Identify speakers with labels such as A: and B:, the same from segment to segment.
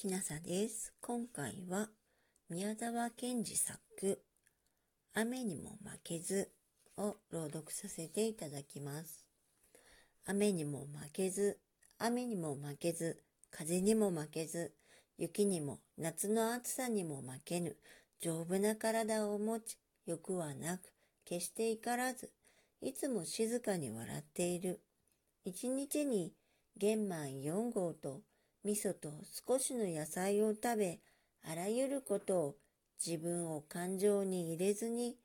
A: きなさです。今回は宮沢賢治作雨にも負けずを朗読させていただきます。雨にも負けず、雨にも負けず、風にも負けず、雪にも夏の暑さにも負けぬ丈夫な体を持ち、欲はなく、決して怒らず、いつも静かに笑っている。一日に玄米4合と味噌と少しの野菜を食べ、あらゆることを自分を感情に入れずに、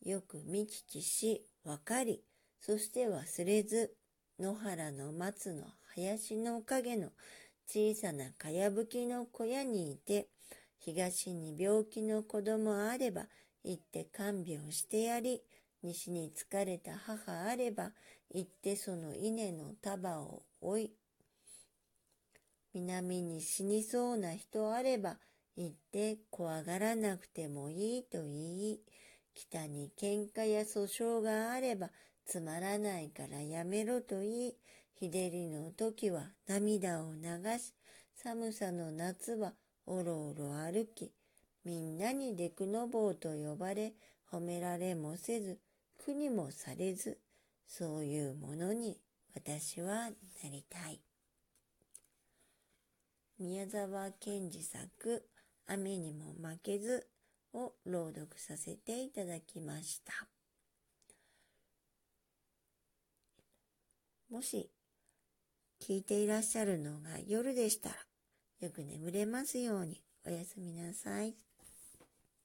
A: よく見聞きし、わかり、そして忘れず、野原の松の林の陰の小さなかやぶきの小屋にいて、東に病気の子供あれば、行って看病してやり、西に疲れた母あれば、行ってその稲の束を追い、南に死にそうな人あれば、行って怖がらなくてもいいと言い、北に喧嘩や訴訟があれば、つまらないからやめろと言い、日照りの時は涙を流し、寒さの夏はおろおろ歩き、みんなにデクノボーと呼ばれ、褒められもせず、苦にもされず、そういうものに私はなりたい。宮沢賢治作「雨にも負けず」を朗読させていただきました。もし聞いていらっしゃるのが夜でしたらよく眠れますようにおやすみなさい。